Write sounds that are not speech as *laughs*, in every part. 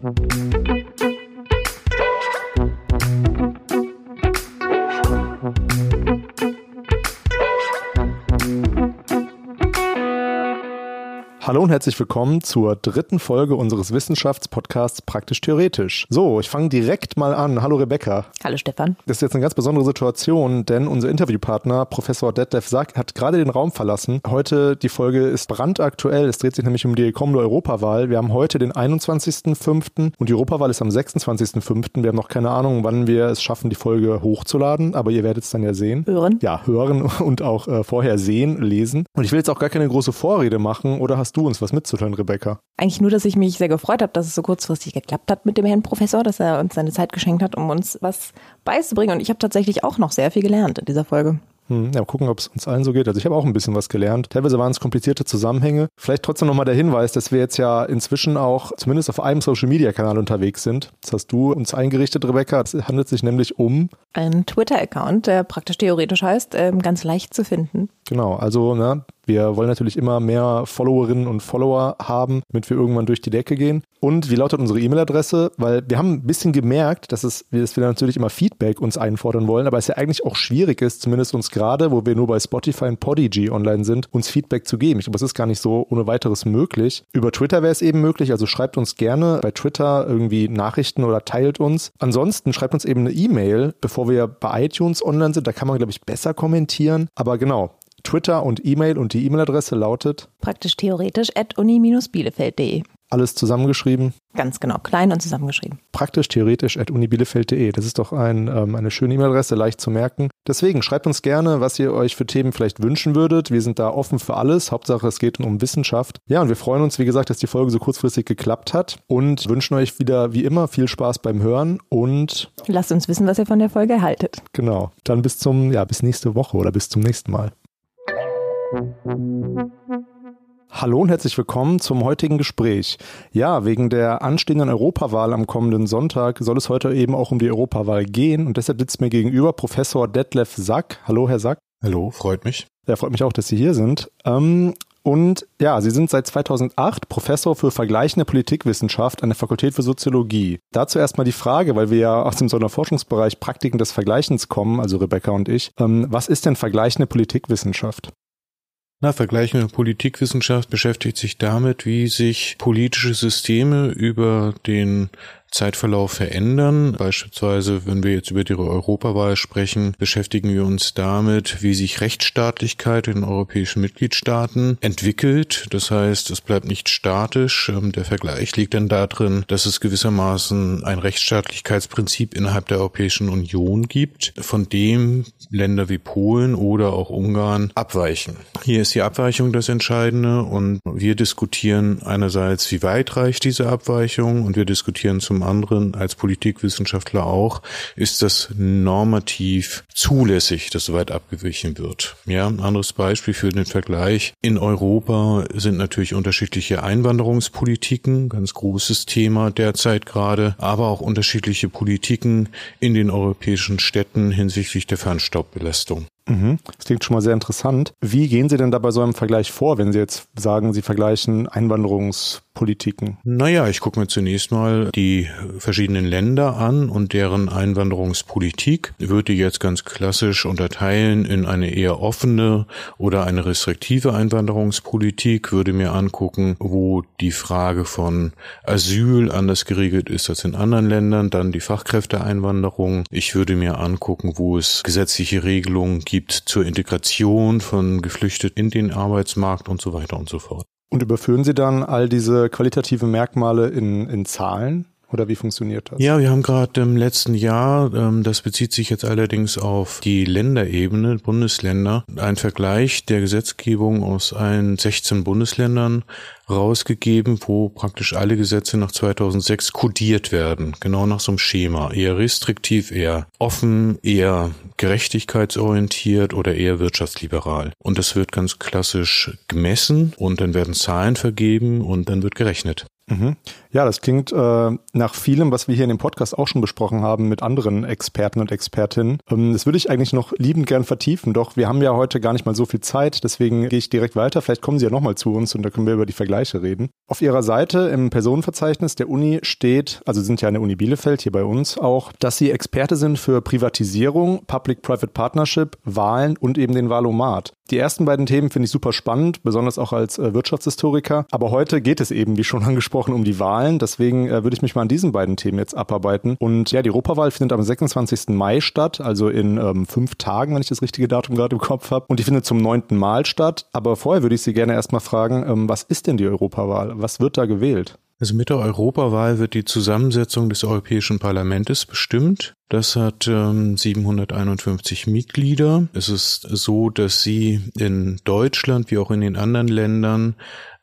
Thank you. Hallo und herzlich willkommen zur dritten Folge unseres Wissenschaftspodcasts Praktisch Theoretisch. So, ich fange direkt mal an. Hallo Rebecca. Hallo Stefan. Das ist jetzt eine ganz besondere Situation, denn unser Interviewpartner, Professor Detlef Sack, hat gerade den Raum verlassen. Heute, die Folge ist brandaktuell. Es dreht sich nämlich um die kommende Europawahl. Wir haben heute den 21.05. und die Europawahl ist am 26.05. Wir haben noch keine Ahnung, wann wir es schaffen, die Folge hochzuladen, aber ihr werdet es dann ja sehen. Hören. Ja, hören *laughs* und auch äh, vorher sehen, lesen. Und ich will jetzt auch gar keine große Vorrede machen, oder hast du uns was mitzuteilen, Rebecca? Eigentlich nur, dass ich mich sehr gefreut habe, dass es so kurzfristig geklappt hat mit dem Herrn Professor, dass er uns seine Zeit geschenkt hat, um uns was beizubringen. Und ich habe tatsächlich auch noch sehr viel gelernt in dieser Folge. Hm, ja, mal gucken, ob es uns allen so geht. Also ich habe auch ein bisschen was gelernt. Teilweise waren es komplizierte Zusammenhänge. Vielleicht trotzdem nochmal der Hinweis, dass wir jetzt ja inzwischen auch zumindest auf einem Social-Media-Kanal unterwegs sind. Das hast du uns eingerichtet, Rebecca. Es handelt sich nämlich um Ein Twitter-Account, der praktisch theoretisch heißt, ähm, ganz leicht zu finden. Genau, also ne, wir wollen natürlich immer mehr Followerinnen und Follower haben, damit wir irgendwann durch die Decke gehen. Und wie lautet unsere E-Mail-Adresse? Weil wir haben ein bisschen gemerkt, dass, es, dass wir natürlich immer Feedback uns einfordern wollen, aber es ja eigentlich auch schwierig ist, zumindest uns gerade, wo wir nur bei Spotify und Podigy online sind, uns Feedback zu geben. Ich glaube, es ist gar nicht so ohne weiteres möglich. Über Twitter wäre es eben möglich, also schreibt uns gerne bei Twitter irgendwie Nachrichten oder teilt uns. Ansonsten schreibt uns eben eine E-Mail, bevor wir bei iTunes online sind. Da kann man, glaube ich, besser kommentieren. Aber genau, Twitter und E-Mail und die E-Mail-Adresse lautet Praktisch theoretisch at uni-bielefeld.de. alles zusammengeschrieben. Ganz genau, klein und zusammengeschrieben. Praktisch theoretisch at unibielefeld.de. Das ist doch ein, ähm, eine schöne E-Mail-Adresse, leicht zu merken. Deswegen schreibt uns gerne, was ihr euch für Themen vielleicht wünschen würdet. Wir sind da offen für alles. Hauptsache, es geht um Wissenschaft. Ja, und wir freuen uns, wie gesagt, dass die Folge so kurzfristig geklappt hat und wünschen euch wieder, wie immer, viel Spaß beim Hören und Lasst uns wissen, was ihr von der Folge erhaltet. genau, dann bis zum, ja, bis nächste Woche oder bis zum nächsten Mal. Hallo und herzlich willkommen zum heutigen Gespräch. Ja, wegen der anstehenden Europawahl am kommenden Sonntag soll es heute eben auch um die Europawahl gehen und deshalb sitzt mir gegenüber Professor Detlef Sack. Hallo, Herr Sack. Hallo, freut mich. Ja, freut mich auch, dass Sie hier sind. Ähm, und ja, Sie sind seit 2008 Professor für vergleichende Politikwissenschaft an der Fakultät für Soziologie. Dazu erstmal die Frage, weil wir ja aus dem Sonderforschungsbereich Praktiken des Vergleichens kommen, also Rebecca und ich. Ähm, was ist denn vergleichende Politikwissenschaft? Na, vergleichende Politikwissenschaft beschäftigt sich damit, wie sich politische Systeme über den Zeitverlauf verändern. Beispielsweise, wenn wir jetzt über die Europawahl sprechen, beschäftigen wir uns damit, wie sich Rechtsstaatlichkeit in europäischen Mitgliedstaaten entwickelt. Das heißt, es bleibt nicht statisch. Ähm, Der Vergleich liegt dann darin, dass es gewissermaßen ein Rechtsstaatlichkeitsprinzip innerhalb der Europäischen Union gibt, von dem Länder wie Polen oder auch Ungarn abweichen. Hier ist die Abweichung das Entscheidende und wir diskutieren einerseits, wie weit reicht diese Abweichung und wir diskutieren zum anderen als Politikwissenschaftler auch, ist das normativ zulässig, dass so weit abgewichen wird. Ja, ein anderes Beispiel für den Vergleich. In Europa sind natürlich unterschiedliche Einwanderungspolitiken, ganz großes Thema derzeit gerade, aber auch unterschiedliche Politiken in den europäischen Städten hinsichtlich der Fernstaubbelastung. Mhm. Das klingt schon mal sehr interessant. Wie gehen Sie denn da bei so einem Vergleich vor, wenn Sie jetzt sagen, Sie vergleichen Einwanderungspolitiken? Naja, ich gucke mir zunächst mal die verschiedenen Länder an und deren Einwanderungspolitik. Ich würde jetzt ganz klassisch unterteilen in eine eher offene oder eine restriktive Einwanderungspolitik, würde mir angucken, wo die Frage von Asyl anders geregelt ist als in anderen Ländern, dann die Fachkräfteeinwanderung. Ich würde mir angucken, wo es gesetzliche Regelungen gibt zur Integration von Geflüchteten in den Arbeitsmarkt und so weiter und so fort. Und überführen Sie dann all diese qualitativen Merkmale in, in Zahlen? Oder wie funktioniert das? Ja, wir haben gerade im letzten Jahr, ähm, das bezieht sich jetzt allerdings auf die Länderebene, Bundesländer, ein Vergleich der Gesetzgebung aus allen 16 Bundesländern rausgegeben, wo praktisch alle Gesetze nach 2006 kodiert werden, genau nach so einem Schema, eher restriktiv, eher offen, eher gerechtigkeitsorientiert oder eher wirtschaftsliberal. Und das wird ganz klassisch gemessen und dann werden Zahlen vergeben und dann wird gerechnet. Mhm. Ja, das klingt äh, nach vielem, was wir hier in dem Podcast auch schon besprochen haben mit anderen Experten und Expertinnen. Ähm, das würde ich eigentlich noch liebend gern vertiefen, doch wir haben ja heute gar nicht mal so viel Zeit, deswegen gehe ich direkt weiter. Vielleicht kommen Sie ja nochmal zu uns und da können wir über die Vergleiche reden. Auf Ihrer Seite im Personenverzeichnis der Uni steht, also sind ja der Uni Bielefeld, hier bei uns auch, dass Sie Experte sind für Privatisierung, Public-Private Partnership, Wahlen und eben den Wahlomat. Die ersten beiden Themen finde ich super spannend, besonders auch als äh, Wirtschaftshistoriker. Aber heute geht es eben, wie schon *laughs* angesprochen, um die Wahlen. Deswegen äh, würde ich mich mal an diesen beiden Themen jetzt abarbeiten. Und ja, die Europawahl findet am 26. Mai statt, also in ähm, fünf Tagen, wenn ich das richtige Datum gerade im Kopf habe. Und die findet zum neunten Mal statt. Aber vorher würde ich Sie gerne erstmal fragen, ähm, was ist denn die Europawahl? Was wird da gewählt? Also mit der Europawahl wird die Zusammensetzung des Europäischen Parlaments bestimmt. Das hat ähm, 751 Mitglieder. Es ist so, dass sie in Deutschland wie auch in den anderen Ländern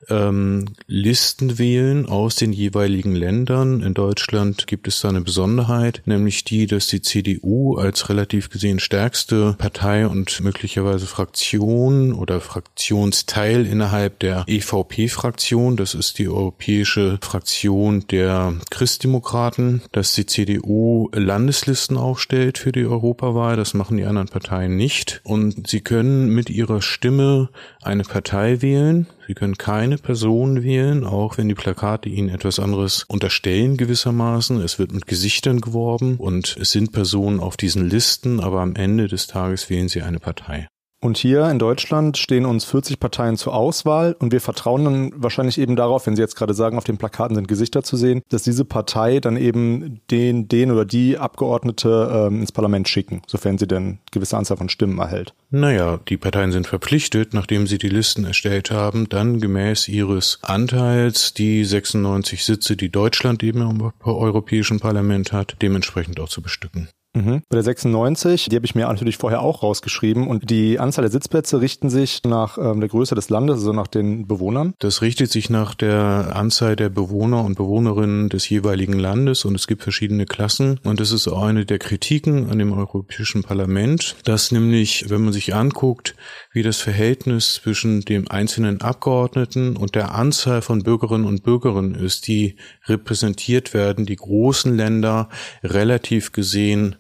ähm, Listen wählen aus den jeweiligen Ländern. In Deutschland gibt es da eine Besonderheit, nämlich die, dass die CDU als relativ gesehen stärkste Partei und möglicherweise Fraktion oder Fraktionsteil innerhalb der EVP-Fraktion, das ist die europäische Fraktion der Christdemokraten, dass die CDU Landeslisten aufstellt für die Europawahl. Das machen die anderen Parteien nicht. Und sie können mit ihrer Stimme eine Partei wählen. Sie können keine Person wählen, auch wenn die Plakate ihnen etwas anderes unterstellen gewissermaßen. Es wird mit Gesichtern geworben und es sind Personen auf diesen Listen, aber am Ende des Tages wählen sie eine Partei. Und hier in Deutschland stehen uns 40 Parteien zur Auswahl und wir vertrauen dann wahrscheinlich eben darauf, wenn Sie jetzt gerade sagen, auf den Plakaten sind Gesichter zu sehen, dass diese Partei dann eben den, den oder die Abgeordnete ähm, ins Parlament schicken, sofern sie denn gewisse Anzahl von Stimmen erhält. Naja, die Parteien sind verpflichtet, nachdem sie die Listen erstellt haben, dann gemäß ihres Anteils die 96 Sitze, die Deutschland eben im Europäischen Parlament hat, dementsprechend auch zu bestücken. Mhm. Bei der 96, die habe ich mir natürlich vorher auch rausgeschrieben und die Anzahl der Sitzplätze richten sich nach ähm, der Größe des Landes, also nach den Bewohnern. Das richtet sich nach der Anzahl der Bewohner und Bewohnerinnen des jeweiligen Landes und es gibt verschiedene Klassen und das ist auch eine der Kritiken an dem Europäischen Parlament, dass nämlich, wenn man sich anguckt, wie das Verhältnis zwischen dem einzelnen Abgeordneten und der Anzahl von Bürgerinnen und Bürgern ist, die repräsentiert werden, die großen Länder relativ gesehen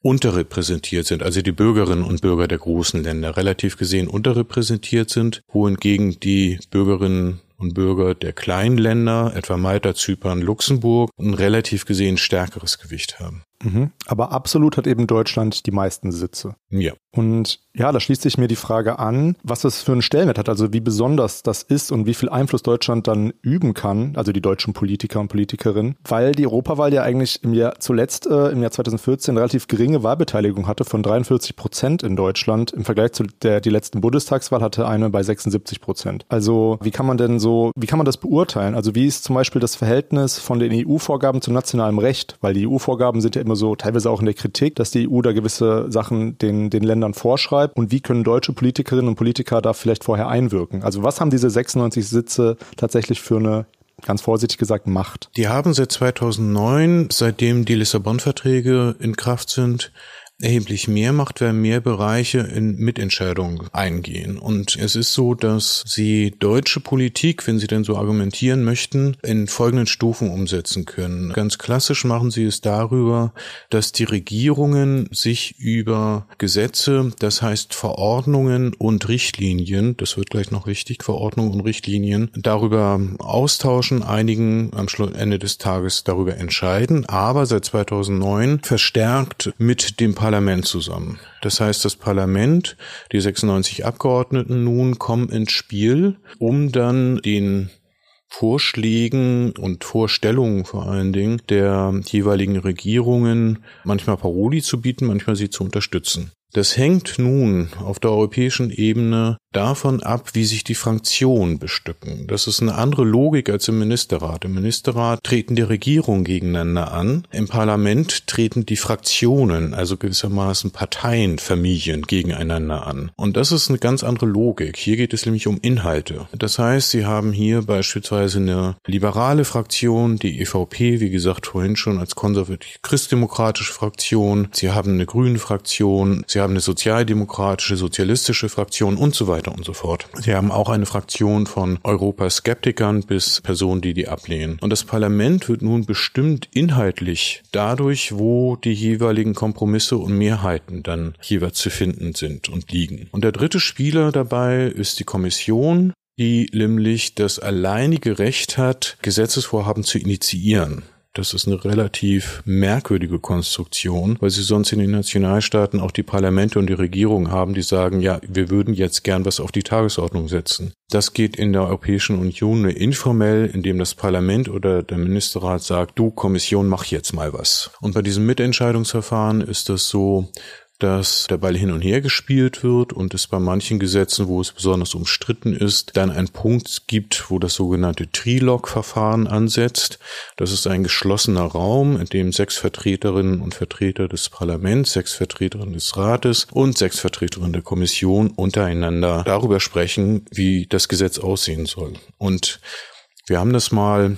unterrepräsentiert sind, also die Bürgerinnen und Bürger der großen Länder relativ gesehen unterrepräsentiert sind, wohingegen die Bürgerinnen und Bürger der kleinen Länder, etwa Malta, Zypern, Luxemburg, ein relativ gesehen stärkeres Gewicht haben. Mhm. Aber absolut hat eben Deutschland die meisten Sitze. Ja. Und ja, da schließt sich mir die Frage an, was das für einen Stellenwert hat, also wie besonders das ist und wie viel Einfluss Deutschland dann üben kann, also die deutschen Politiker und Politikerinnen, weil die Europawahl ja eigentlich im Jahr zuletzt, äh, im Jahr 2014, relativ geringe Wahlbeteiligung hatte von 43 Prozent in Deutschland. Im Vergleich zu der die letzten Bundestagswahl hatte eine bei 76 Prozent. Also wie kann man denn so, wie kann man das beurteilen? Also wie ist zum Beispiel das Verhältnis von den EU-Vorgaben zu nationalem Recht? Weil die EU-Vorgaben sind ja immer so teilweise auch in der Kritik, dass die EU da gewisse Sachen den, den Ländern vorschreibt und wie können deutsche Politikerinnen und Politiker da vielleicht vorher einwirken? Also was haben diese 96 Sitze tatsächlich für eine ganz vorsichtig gesagt Macht? Die haben seit 2009, seitdem die Lissabon-Verträge in Kraft sind, erheblich mehr macht, wer mehr Bereiche in Mitentscheidungen eingehen. Und es ist so, dass sie deutsche Politik, wenn sie denn so argumentieren möchten, in folgenden Stufen umsetzen können. Ganz klassisch machen sie es darüber, dass die Regierungen sich über Gesetze, das heißt Verordnungen und Richtlinien, das wird gleich noch wichtig, Verordnungen und Richtlinien, darüber austauschen, einigen am Ende des Tages darüber entscheiden, aber seit 2009 verstärkt mit dem Parlament Parlament zusammen. Das heißt, das Parlament, die 96 Abgeordneten nun kommen ins Spiel, um dann den Vorschlägen und Vorstellungen vor allen Dingen der jeweiligen Regierungen manchmal Paroli zu bieten, manchmal sie zu unterstützen. Das hängt nun auf der europäischen Ebene davon ab, wie sich die Fraktionen bestücken. Das ist eine andere Logik als im Ministerrat. Im Ministerrat treten die Regierungen gegeneinander an. Im Parlament treten die Fraktionen, also gewissermaßen Parteien, Familien gegeneinander an. Und das ist eine ganz andere Logik. Hier geht es nämlich um Inhalte. Das heißt, Sie haben hier beispielsweise eine liberale Fraktion, die EVP, wie gesagt, vorhin schon als konservativ-christdemokratische Fraktion. Sie haben eine grüne Fraktion. Sie Sie haben eine sozialdemokratische, sozialistische Fraktion und so weiter und so fort. Sie haben auch eine Fraktion von Europaskeptikern bis Personen, die die ablehnen. Und das Parlament wird nun bestimmt inhaltlich dadurch, wo die jeweiligen Kompromisse und Mehrheiten dann jeweils zu finden sind und liegen. Und der dritte Spieler dabei ist die Kommission, die nämlich das alleinige Recht hat, Gesetzesvorhaben zu initiieren. Das ist eine relativ merkwürdige Konstruktion, weil sie sonst in den Nationalstaaten auch die Parlamente und die Regierung haben, die sagen, ja, wir würden jetzt gern was auf die Tagesordnung setzen. Das geht in der Europäischen Union nur informell, indem das Parlament oder der Ministerrat sagt, du Kommission, mach jetzt mal was. Und bei diesem Mitentscheidungsverfahren ist das so, dass der Ball hin und her gespielt wird und es bei manchen Gesetzen, wo es besonders umstritten ist, dann einen Punkt gibt, wo das sogenannte Trilog-Verfahren ansetzt. Das ist ein geschlossener Raum, in dem sechs Vertreterinnen und Vertreter des Parlaments, sechs Vertreterinnen des Rates und sechs Vertreterinnen der Kommission untereinander darüber sprechen, wie das Gesetz aussehen soll. Und wir haben das mal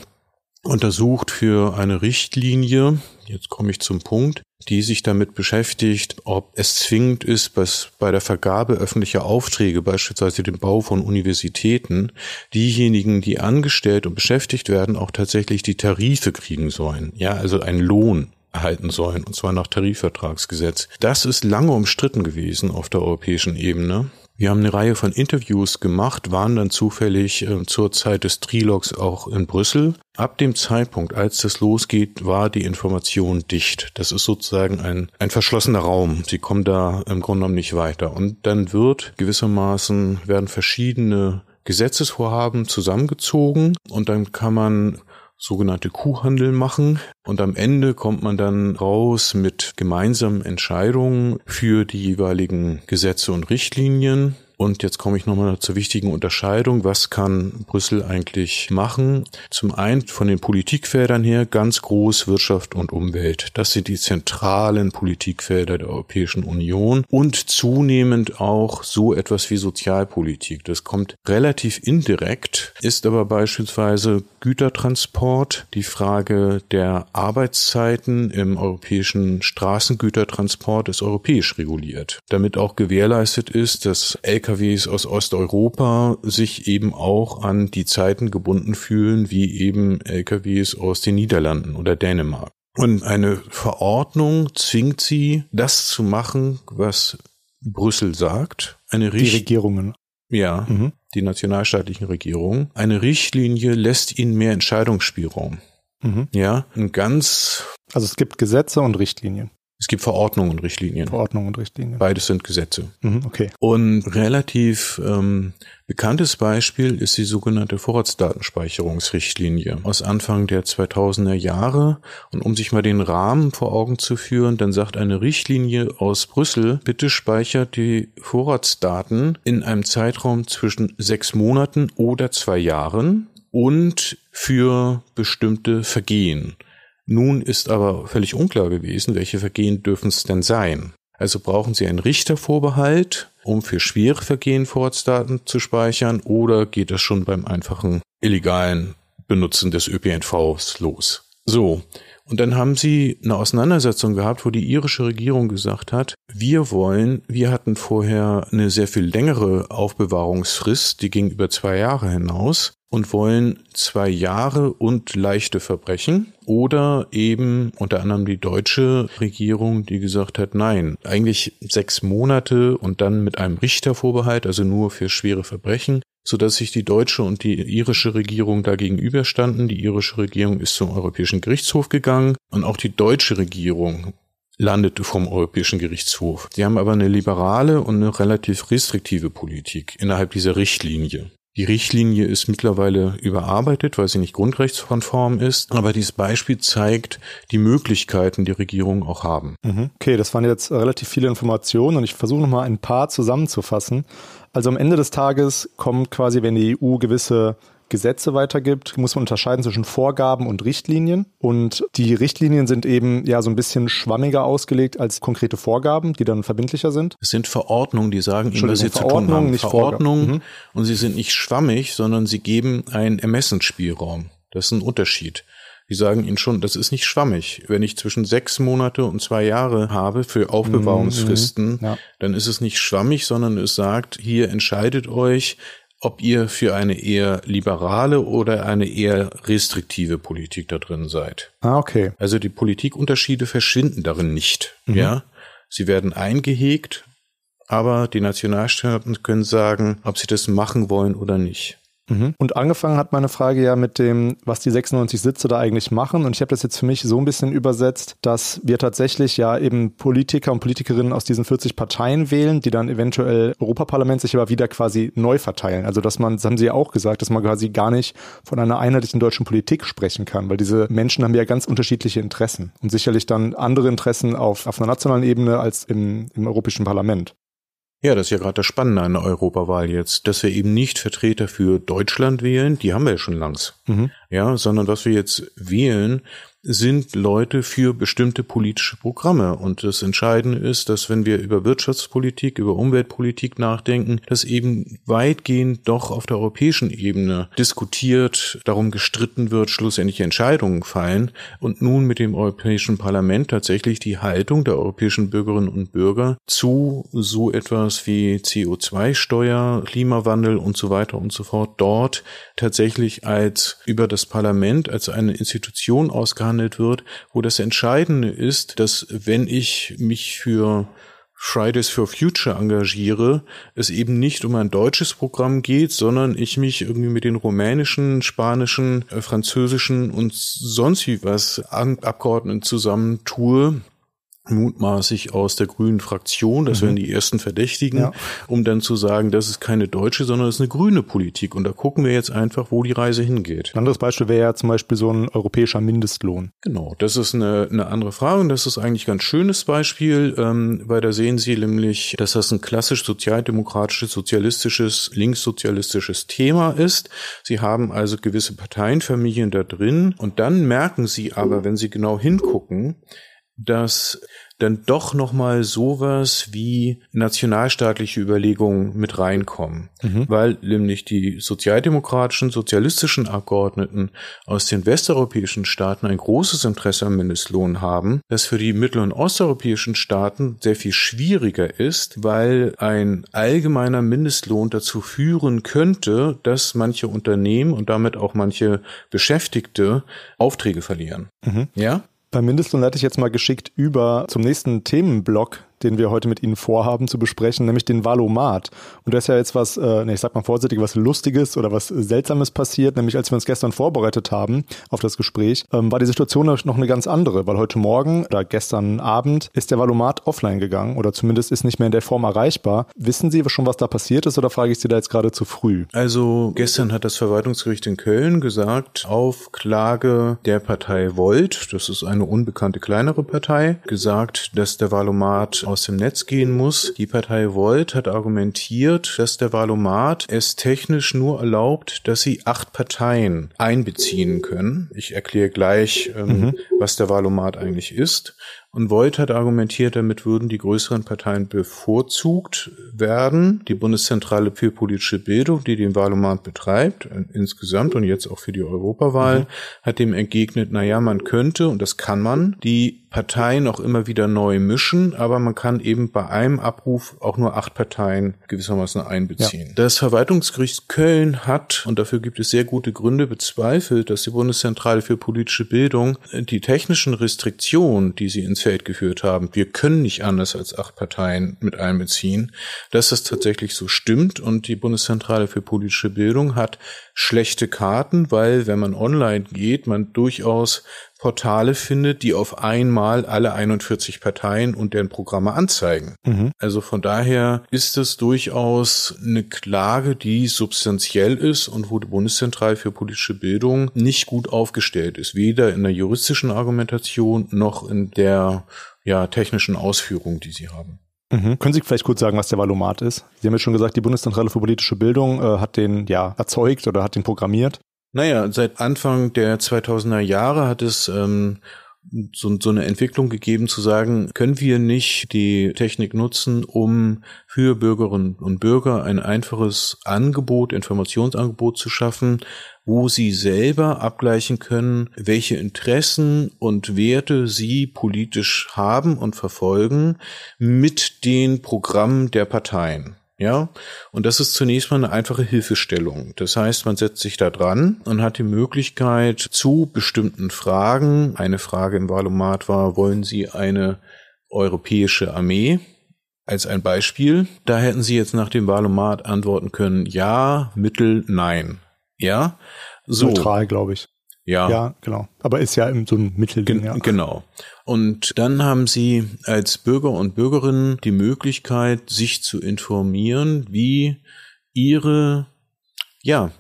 untersucht für eine Richtlinie, jetzt komme ich zum Punkt, die sich damit beschäftigt, ob es zwingend ist, was bei der Vergabe öffentlicher Aufträge, beispielsweise dem Bau von Universitäten, diejenigen, die angestellt und beschäftigt werden, auch tatsächlich die Tarife kriegen sollen. Ja, also einen Lohn erhalten sollen, und zwar nach Tarifvertragsgesetz. Das ist lange umstritten gewesen auf der europäischen Ebene. Wir haben eine Reihe von Interviews gemacht, waren dann zufällig äh, zur Zeit des Trilogs auch in Brüssel. Ab dem Zeitpunkt, als das losgeht, war die Information dicht. Das ist sozusagen ein, ein verschlossener Raum. Sie kommen da im Grunde genommen nicht weiter. Und dann wird gewissermaßen, werden verschiedene Gesetzesvorhaben zusammengezogen und dann kann man sogenannte Kuhhandel machen. Und am Ende kommt man dann raus mit gemeinsamen Entscheidungen für die jeweiligen Gesetze und Richtlinien. Und jetzt komme ich nochmal zur wichtigen Unterscheidung. Was kann Brüssel eigentlich machen? Zum einen von den Politikfeldern her ganz groß Wirtschaft und Umwelt. Das sind die zentralen Politikfelder der Europäischen Union und zunehmend auch so etwas wie Sozialpolitik. Das kommt relativ indirekt, ist aber beispielsweise Gütertransport, die Frage der Arbeitszeiten im europäischen Straßengütertransport ist europäisch reguliert, damit auch gewährleistet ist, dass Lkw LKWs aus Osteuropa sich eben auch an die Zeiten gebunden fühlen, wie eben LKWs aus den Niederlanden oder Dänemark. Und eine Verordnung zwingt sie, das zu machen, was Brüssel sagt. Eine Richt die Regierungen. Ja, mhm. die nationalstaatlichen Regierungen. Eine Richtlinie lässt ihnen mehr Entscheidungsspielraum. Mhm. Ja, ein ganz. Also es gibt Gesetze und Richtlinien. Es gibt Verordnungen und Richtlinien. Verordnungen und Richtlinien. Beides sind Gesetze. Mhm, okay. Und relativ ähm, bekanntes Beispiel ist die sogenannte Vorratsdatenspeicherungsrichtlinie aus Anfang der 2000er Jahre. Und um sich mal den Rahmen vor Augen zu führen, dann sagt eine Richtlinie aus Brüssel, bitte speichert die Vorratsdaten in einem Zeitraum zwischen sechs Monaten oder zwei Jahren und für bestimmte Vergehen. Nun ist aber völlig unklar gewesen, welche Vergehen dürfen es denn sein. Also brauchen Sie einen Richtervorbehalt, um für schwere Vergehen Vorratsdaten zu speichern, oder geht das schon beim einfachen illegalen Benutzen des ÖPNVs los? So. Und dann haben sie eine Auseinandersetzung gehabt, wo die irische Regierung gesagt hat, wir wollen, wir hatten vorher eine sehr viel längere Aufbewahrungsfrist, die ging über zwei Jahre hinaus und wollen zwei Jahre und leichte Verbrechen oder eben unter anderem die deutsche Regierung, die gesagt hat, nein, eigentlich sechs Monate und dann mit einem Richtervorbehalt, also nur für schwere Verbrechen, so dass sich die deutsche und die irische Regierung da gegenüberstanden. Die irische Regierung ist zum Europäischen Gerichtshof gegangen und auch die deutsche Regierung landete vom Europäischen Gerichtshof. Sie haben aber eine liberale und eine relativ restriktive Politik innerhalb dieser Richtlinie. Die Richtlinie ist mittlerweile überarbeitet, weil sie nicht grundrechtskonform ist. Aber dieses Beispiel zeigt die Möglichkeiten, die Regierungen auch haben. Mhm. Okay, das waren jetzt relativ viele Informationen und ich versuche nochmal ein paar zusammenzufassen. Also am Ende des Tages kommt quasi, wenn die EU gewisse Gesetze weitergibt, muss man unterscheiden zwischen Vorgaben und Richtlinien. Und die Richtlinien sind eben ja so ein bisschen schwammiger ausgelegt als konkrete Vorgaben, die dann verbindlicher sind. Es sind Verordnungen, die sagen Ihnen, was Sie zu tun haben. Nicht Verordnungen mhm. und sie sind nicht schwammig, sondern sie geben einen Ermessensspielraum. Das ist ein Unterschied. Die sagen ihnen schon, das ist nicht schwammig. Wenn ich zwischen sechs Monate und zwei Jahre habe für Aufbewahrungsfristen, mhm, ja. dann ist es nicht schwammig, sondern es sagt, hier entscheidet euch, ob ihr für eine eher liberale oder eine eher restriktive Politik da drin seid. Ah, okay. Also die Politikunterschiede verschwinden darin nicht, mhm. ja. Sie werden eingehegt, aber die Nationalstaaten können sagen, ob sie das machen wollen oder nicht. Mhm. Und angefangen hat meine Frage ja mit dem, was die 96 Sitze da eigentlich machen. Und ich habe das jetzt für mich so ein bisschen übersetzt, dass wir tatsächlich ja eben Politiker und Politikerinnen aus diesen 40 Parteien wählen, die dann eventuell Europaparlament sich aber wieder quasi neu verteilen. Also dass man, das haben Sie ja auch gesagt, dass man quasi gar nicht von einer einheitlichen deutschen Politik sprechen kann, weil diese Menschen haben ja ganz unterschiedliche Interessen und sicherlich dann andere Interessen auf, auf einer nationalen Ebene als im, im Europäischen Parlament. Ja, das ist ja gerade das Spannende an der Europawahl jetzt, dass wir eben nicht Vertreter für Deutschland wählen, die haben wir ja schon langs, mhm. ja, sondern was wir jetzt wählen, sind Leute für bestimmte politische Programme. Und das Entscheidende ist, dass wenn wir über Wirtschaftspolitik, über Umweltpolitik nachdenken, dass eben weitgehend doch auf der europäischen Ebene diskutiert, darum gestritten wird, schlussendliche Entscheidungen fallen und nun mit dem Europäischen Parlament tatsächlich die Haltung der europäischen Bürgerinnen und Bürger zu so etwas wie CO2-Steuer, Klimawandel und so weiter und so fort dort tatsächlich als über das Parlament als eine Institution ausgehandelt behandelt wird, wo das Entscheidende ist, dass wenn ich mich für Fridays for Future engagiere, es eben nicht um ein deutsches Programm geht, sondern ich mich irgendwie mit den rumänischen, spanischen, äh, französischen und sonst wie was Abgeordneten zusammentue, mutmaßlich aus der grünen Fraktion, das mhm. wären die ersten Verdächtigen, ja. um dann zu sagen, das ist keine deutsche, sondern das ist eine grüne Politik. Und da gucken wir jetzt einfach, wo die Reise hingeht. Ein anderes Beispiel wäre ja zum Beispiel so ein europäischer Mindestlohn. Genau, das ist eine, eine andere Frage und das ist eigentlich ein ganz schönes Beispiel, ähm, weil da sehen Sie nämlich, dass das ein klassisch sozialdemokratisches, sozialistisches, linkssozialistisches Thema ist. Sie haben also gewisse Parteienfamilien da drin und dann merken Sie aber, wenn Sie genau hingucken, dass dann doch nochmal sowas wie nationalstaatliche Überlegungen mit reinkommen, mhm. weil nämlich die sozialdemokratischen, sozialistischen Abgeordneten aus den westeuropäischen Staaten ein großes Interesse am Mindestlohn haben, das für die mittel- und osteuropäischen Staaten sehr viel schwieriger ist, weil ein allgemeiner Mindestlohn dazu führen könnte, dass manche Unternehmen und damit auch manche Beschäftigte Aufträge verlieren. Mhm. Ja? Beim Mindestlohn leite ich jetzt mal geschickt über zum nächsten Themenblock, den wir heute mit Ihnen vorhaben zu besprechen, nämlich den Valomat. Und da ist ja jetzt was, äh, ich sag mal vorsichtig, was Lustiges oder was Seltsames passiert, nämlich als wir uns gestern vorbereitet haben auf das Gespräch, ähm, war die Situation noch eine ganz andere, weil heute Morgen oder gestern Abend ist der Valomat offline gegangen oder zumindest ist nicht mehr in der Form erreichbar. Wissen Sie schon, was da passiert ist oder frage ich Sie da jetzt gerade zu früh? Also gestern hat das Verwaltungsgericht in Köln gesagt, auf Klage der Partei Volt, das ist eine unbekannte kleinere Partei, gesagt, dass der Valomat aus dem Netz gehen muss. Die Partei Volt hat argumentiert, dass der Wahlomat es technisch nur erlaubt, dass sie acht Parteien einbeziehen können. Ich erkläre gleich, ähm, mhm. was der Wahlomat eigentlich ist. Und Voigt hat argumentiert, damit würden die größeren Parteien bevorzugt werden. Die Bundeszentrale für politische Bildung, die den Wahlomat betreibt, äh, insgesamt und jetzt auch für die Europawahl, mhm. hat dem entgegnet, na ja, man könnte, und das kann man, die Parteien auch immer wieder neu mischen, aber man kann eben bei einem Abruf auch nur acht Parteien gewissermaßen einbeziehen. Ja. Das Verwaltungsgericht Köln hat, und dafür gibt es sehr gute Gründe, bezweifelt, dass die Bundeszentrale für politische Bildung die technischen Restriktionen, die sie ins Feld geführt haben, wir können nicht anders als acht Parteien mit einbeziehen, dass das tatsächlich so stimmt und die Bundeszentrale für politische Bildung hat schlechte Karten, weil wenn man online geht, man durchaus Portale findet, die auf einmal alle 41 Parteien und deren Programme anzeigen. Mhm. Also von daher ist es durchaus eine Klage, die substanziell ist und wo die Bundeszentrale für politische Bildung nicht gut aufgestellt ist, weder in der juristischen Argumentation noch in der ja, technischen Ausführung, die sie haben. Mhm. Können Sie vielleicht kurz sagen, was der Valomat ist? Sie haben ja schon gesagt, die Bundeszentrale für politische Bildung äh, hat den ja erzeugt oder hat den programmiert. Naja, seit Anfang der 2000er Jahre hat es ähm, so, so eine Entwicklung gegeben zu sagen, können wir nicht die Technik nutzen, um für Bürgerinnen und Bürger ein einfaches Angebot, Informationsangebot zu schaffen, wo sie selber abgleichen können, welche Interessen und Werte sie politisch haben und verfolgen mit den Programmen der Parteien. Ja, und das ist zunächst mal eine einfache Hilfestellung. Das heißt, man setzt sich da dran und hat die Möglichkeit zu bestimmten Fragen. Eine Frage im Wahlomat war, wollen Sie eine europäische Armee? Als ein Beispiel, da hätten Sie jetzt nach dem Wahlomat antworten können, ja, Mittel, nein. Ja, so. Neutral, glaube ich. Ja. Ja, genau. Aber ist ja so ein Mittel. Gen ja. Genau. Und dann haben Sie als Bürger und Bürgerinnen die Möglichkeit, sich zu informieren, wie Ihre, ja,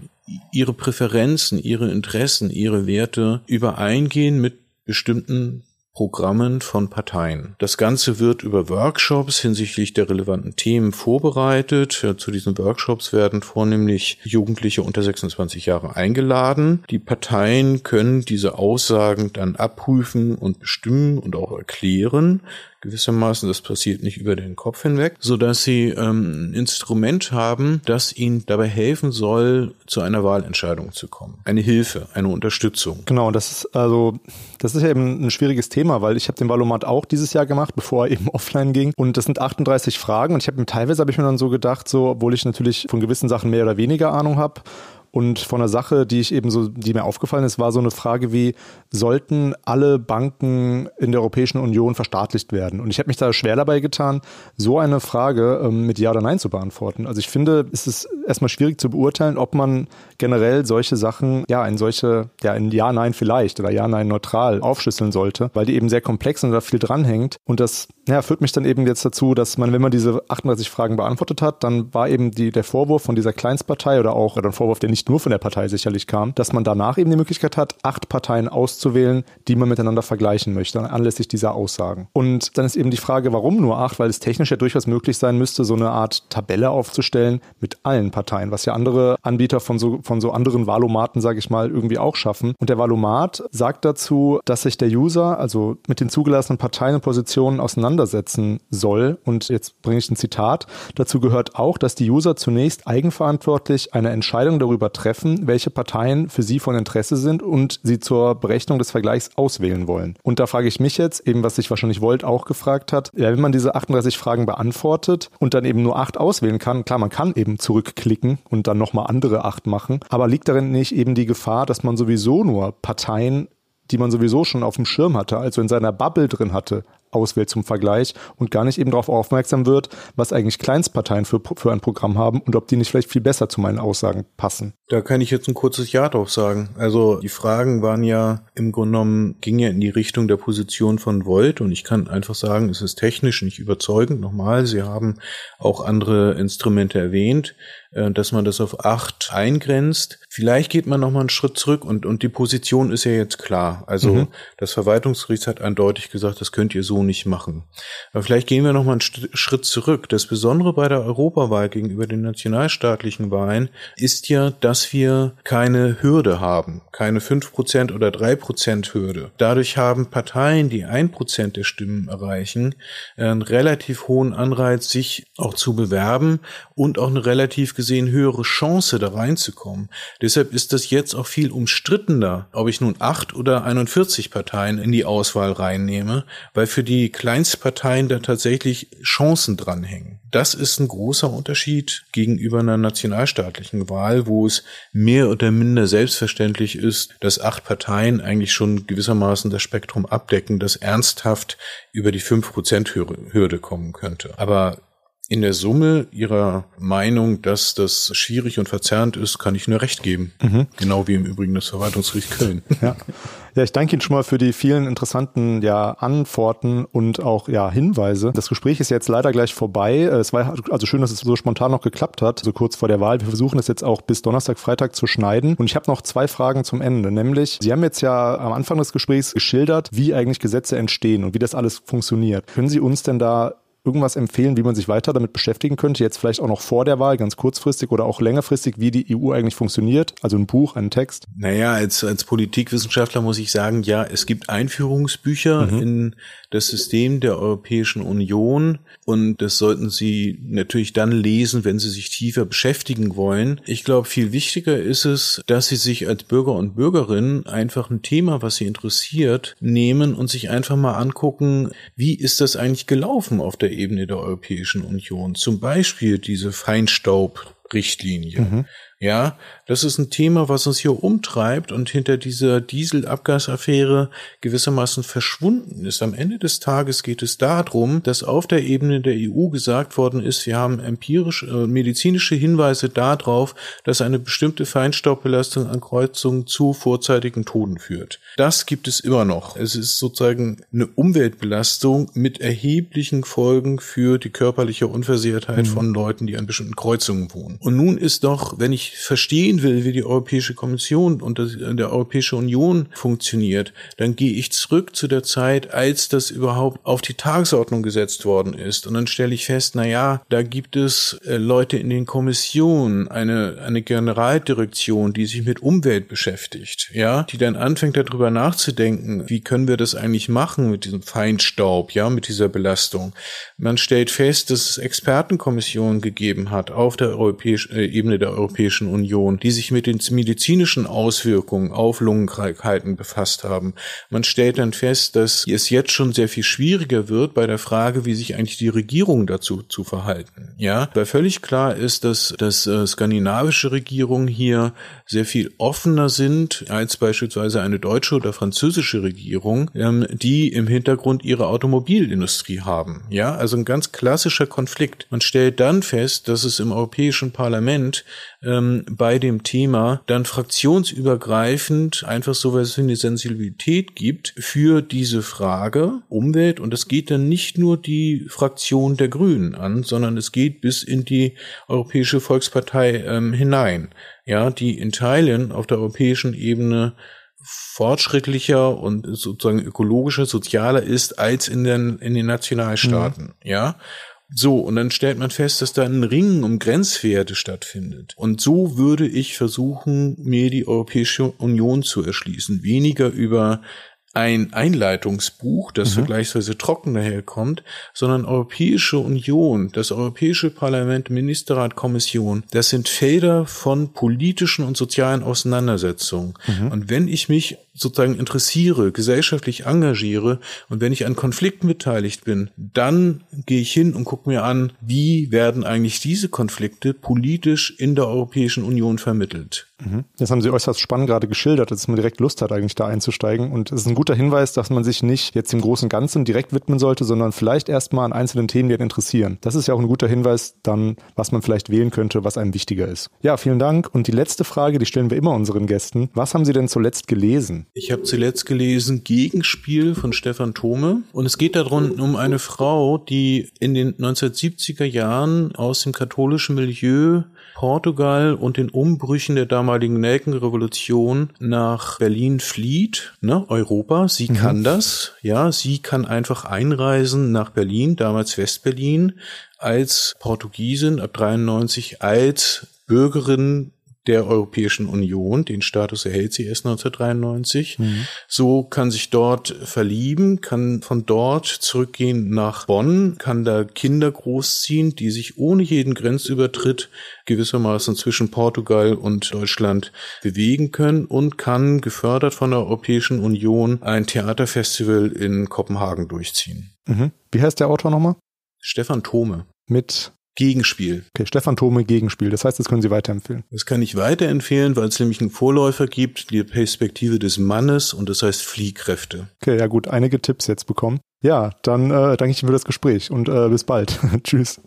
Ihre Präferenzen, Ihre Interessen, Ihre Werte übereingehen mit bestimmten Programmen von Parteien. Das Ganze wird über Workshops hinsichtlich der relevanten Themen vorbereitet. Zu diesen Workshops werden vornehmlich Jugendliche unter 26 Jahre eingeladen. Die Parteien können diese Aussagen dann abprüfen und bestimmen und auch erklären gewissermaßen, das passiert nicht über den Kopf hinweg, so dass sie ähm, ein Instrument haben, das ihnen dabei helfen soll, zu einer Wahlentscheidung zu kommen. Eine Hilfe, eine Unterstützung. Genau, das ist also, das ist ja eben ein schwieriges Thema, weil ich habe den Valomat auch dieses Jahr gemacht, bevor er eben *laughs* offline ging. Und das sind 38 Fragen und ich habe mir teilweise habe ich mir dann so gedacht, so, obwohl ich natürlich von gewissen Sachen mehr oder weniger Ahnung habe, und von einer Sache, die ich eben so, die mir aufgefallen ist, war so eine Frage wie, sollten alle Banken in der Europäischen Union verstaatlicht werden? Und ich habe mich da schwer dabei getan, so eine Frage ähm, mit Ja oder Nein zu beantworten. Also ich finde, es ist erstmal schwierig zu beurteilen, ob man generell solche Sachen, ja, in solche, ja, in Ja, Nein vielleicht oder Ja, Nein neutral aufschlüsseln sollte, weil die eben sehr komplex sind und da viel dranhängt. Und das ja, führt mich dann eben jetzt dazu, dass man, wenn man diese 38 Fragen beantwortet hat, dann war eben die, der Vorwurf von dieser Kleinstpartei oder auch oder ein Vorwurf, der nicht nicht nur von der Partei sicherlich kam, dass man danach eben die Möglichkeit hat, acht Parteien auszuwählen, die man miteinander vergleichen möchte, anlässlich dieser Aussagen. Und dann ist eben die Frage, warum nur acht? Weil es technisch ja durchaus möglich sein müsste, so eine Art Tabelle aufzustellen mit allen Parteien, was ja andere Anbieter von so, von so anderen Valomaten, sage ich mal, irgendwie auch schaffen. Und der Valomat sagt dazu, dass sich der User also mit den zugelassenen Parteien und Positionen auseinandersetzen soll. Und jetzt bringe ich ein Zitat. Dazu gehört auch, dass die User zunächst eigenverantwortlich eine Entscheidung darüber treffen, welche Parteien für sie von Interesse sind und sie zur Berechnung des Vergleichs auswählen wollen. Und da frage ich mich jetzt, eben was sich wahrscheinlich Volt auch gefragt hat, ja, wenn man diese 38 Fragen beantwortet und dann eben nur acht auswählen kann, klar, man kann eben zurückklicken und dann nochmal andere acht machen, aber liegt darin nicht eben die Gefahr, dass man sowieso nur Parteien die man sowieso schon auf dem Schirm hatte, also in seiner Bubble drin hatte, auswählt zum Vergleich und gar nicht eben darauf aufmerksam wird, was eigentlich Kleinstparteien für, für ein Programm haben und ob die nicht vielleicht viel besser zu meinen Aussagen passen. Da kann ich jetzt ein kurzes Ja drauf sagen. Also die Fragen waren ja im Grunde genommen, ging ja in die Richtung der Position von Volt und ich kann einfach sagen, es ist technisch nicht überzeugend. Nochmal, Sie haben auch andere Instrumente erwähnt. Äh, dass man das auf acht eingrenzt. Vielleicht geht man noch mal einen Schritt zurück und, und die Position ist ja jetzt klar. Also mhm. das Verwaltungsgericht hat eindeutig gesagt, das könnt ihr so nicht machen. Aber vielleicht gehen wir noch mal einen Schritt zurück. Das Besondere bei der Europawahl gegenüber den nationalstaatlichen Wahlen ist ja, dass wir keine Hürde haben, keine fünf Prozent oder drei Prozent Hürde. Dadurch haben Parteien, die ein Prozent der Stimmen erreichen, einen relativ hohen Anreiz, sich auch zu bewerben und auch eine relativ gesehen höhere Chance, da reinzukommen. Deshalb ist das jetzt auch viel umstrittener, ob ich nun acht oder 41 Parteien in die Auswahl reinnehme, weil für die Kleinstparteien da tatsächlich Chancen dranhängen. Das ist ein großer Unterschied gegenüber einer nationalstaatlichen Wahl, wo es mehr oder minder selbstverständlich ist, dass acht Parteien eigentlich schon gewissermaßen das Spektrum abdecken, das ernsthaft über die 5%-Hürde kommen könnte. Aber in der Summe Ihrer Meinung, dass das schwierig und verzerrend ist, kann ich nur recht geben. Mhm. Genau wie im Übrigen das Verwaltungsgericht Köln. *laughs* Ja. ja, ich danke Ihnen schon mal für die vielen interessanten ja, Antworten und auch ja, Hinweise. Das Gespräch ist jetzt leider gleich vorbei. Es war also schön, dass es so spontan noch geklappt hat, so kurz vor der Wahl. Wir versuchen es jetzt auch bis Donnerstag, Freitag zu schneiden. Und ich habe noch zwei Fragen zum Ende. Nämlich, Sie haben jetzt ja am Anfang des Gesprächs geschildert, wie eigentlich Gesetze entstehen und wie das alles funktioniert. Können Sie uns denn da irgendwas empfehlen, wie man sich weiter damit beschäftigen könnte, jetzt vielleicht auch noch vor der Wahl, ganz kurzfristig oder auch längerfristig, wie die EU eigentlich funktioniert? Also ein Buch, ein Text? Naja, als, als Politikwissenschaftler muss ich sagen, ja, es gibt Einführungsbücher mhm. in das System der Europäischen Union und das sollten Sie natürlich dann lesen, wenn Sie sich tiefer beschäftigen wollen. Ich glaube, viel wichtiger ist es, dass Sie sich als Bürger und Bürgerin einfach ein Thema, was Sie interessiert, nehmen und sich einfach mal angucken, wie ist das eigentlich gelaufen auf der Ebene der Europäischen Union? Zum Beispiel diese Feinstaub-Richtlinie. Mhm. Ja, das ist ein Thema, was uns hier umtreibt und hinter dieser Dieselabgasaffäre gewissermaßen verschwunden ist. Am Ende des Tages geht es darum, dass auf der Ebene der EU gesagt worden ist, wir haben empirische, äh, medizinische Hinweise darauf, dass eine bestimmte Feinstaubbelastung an Kreuzungen zu vorzeitigen Toten führt. Das gibt es immer noch. Es ist sozusagen eine Umweltbelastung mit erheblichen Folgen für die körperliche Unversehrtheit mhm. von Leuten, die an bestimmten Kreuzungen wohnen. Und nun ist doch, wenn ich verstehen will, wie die Europäische Kommission und der Europäische Union funktioniert, dann gehe ich zurück zu der Zeit, als das überhaupt auf die Tagesordnung gesetzt worden ist. Und dann stelle ich fest, na ja, da gibt es äh, Leute in den Kommissionen, eine, eine Generaldirektion, die sich mit Umwelt beschäftigt, ja, die dann anfängt darüber nachzudenken, wie können wir das eigentlich machen mit diesem Feinstaub, ja, mit dieser Belastung. Man stellt fest, dass es Expertenkommissionen gegeben hat auf der europäischen äh, Ebene der Europäischen Europäischen Union, die sich mit den medizinischen Auswirkungen auf Lungenkrankheiten befasst haben. Man stellt dann fest, dass es jetzt schon sehr viel schwieriger wird bei der Frage, wie sich eigentlich die Regierung dazu zu verhalten. Ja, weil völlig klar ist, dass, dass äh, skandinavische Regierungen hier sehr viel offener sind als beispielsweise eine deutsche oder französische Regierung, ähm, die im Hintergrund ihre Automobilindustrie haben. Ja, also ein ganz klassischer Konflikt. Man stellt dann fest, dass es im Europäischen Parlament ähm, bei dem Thema dann fraktionsübergreifend einfach sowas wie eine Sensibilität gibt für diese Frage Umwelt und es geht dann nicht nur die Fraktion der Grünen an, sondern es geht bis in die Europäische Volkspartei ähm, hinein, ja, die in Teilen auf der europäischen Ebene fortschrittlicher und sozusagen ökologischer, sozialer ist als in den, in den Nationalstaaten, mhm. ja. So, und dann stellt man fest, dass da ein Ringen um Grenzwerte stattfindet. Und so würde ich versuchen, mir die Europäische Union zu erschließen. Weniger über ein Einleitungsbuch, das mhm. vergleichsweise trocken daherkommt, sondern Europäische Union, das Europäische Parlament, Ministerrat, Kommission, das sind Felder von politischen und sozialen Auseinandersetzungen. Mhm. Und wenn ich mich sozusagen interessiere, gesellschaftlich engagiere und wenn ich an Konflikten beteiligt bin, dann gehe ich hin und gucke mir an, wie werden eigentlich diese Konflikte politisch in der Europäischen Union vermittelt. Mhm. Das haben Sie äußerst spannend gerade geschildert, dass man direkt Lust hat, eigentlich da einzusteigen. Und es ist ein guter Hinweis, dass man sich nicht jetzt im Großen Ganzen direkt widmen sollte, sondern vielleicht erstmal an einzelnen Themen, die einen interessieren. Das ist ja auch ein guter Hinweis dann, was man vielleicht wählen könnte, was einem wichtiger ist. Ja, vielen Dank. Und die letzte Frage, die stellen wir immer unseren Gästen. Was haben Sie denn zuletzt gelesen? Ich habe zuletzt gelesen Gegenspiel von Stefan Thome und es geht darum um eine Frau, die in den 1970er Jahren aus dem katholischen Milieu Portugal und den Umbrüchen der damaligen Nelkenrevolution nach Berlin flieht, ne, Europa. Sie mhm. kann das, ja, sie kann einfach einreisen nach Berlin, damals Westberlin, als Portugiesin ab 93 als Bürgerin der Europäischen Union. Den Status erhält sie erst 1993. Mhm. So kann sich dort verlieben, kann von dort zurückgehen nach Bonn, kann da Kinder großziehen, die sich ohne jeden Grenzübertritt gewissermaßen zwischen Portugal und Deutschland bewegen können und kann gefördert von der Europäischen Union ein Theaterfestival in Kopenhagen durchziehen. Mhm. Wie heißt der Autor nochmal? Stefan Thome. Mit Gegenspiel. Okay, Stefan Thome Gegenspiel. Das heißt, das können Sie weiterempfehlen. Das kann ich weiterempfehlen, weil es nämlich einen Vorläufer gibt, die Perspektive des Mannes und das heißt Fliehkräfte. Okay, ja gut, einige Tipps jetzt bekommen. Ja, dann äh, danke ich Ihnen für das Gespräch und äh, bis bald. *laughs* Tschüss.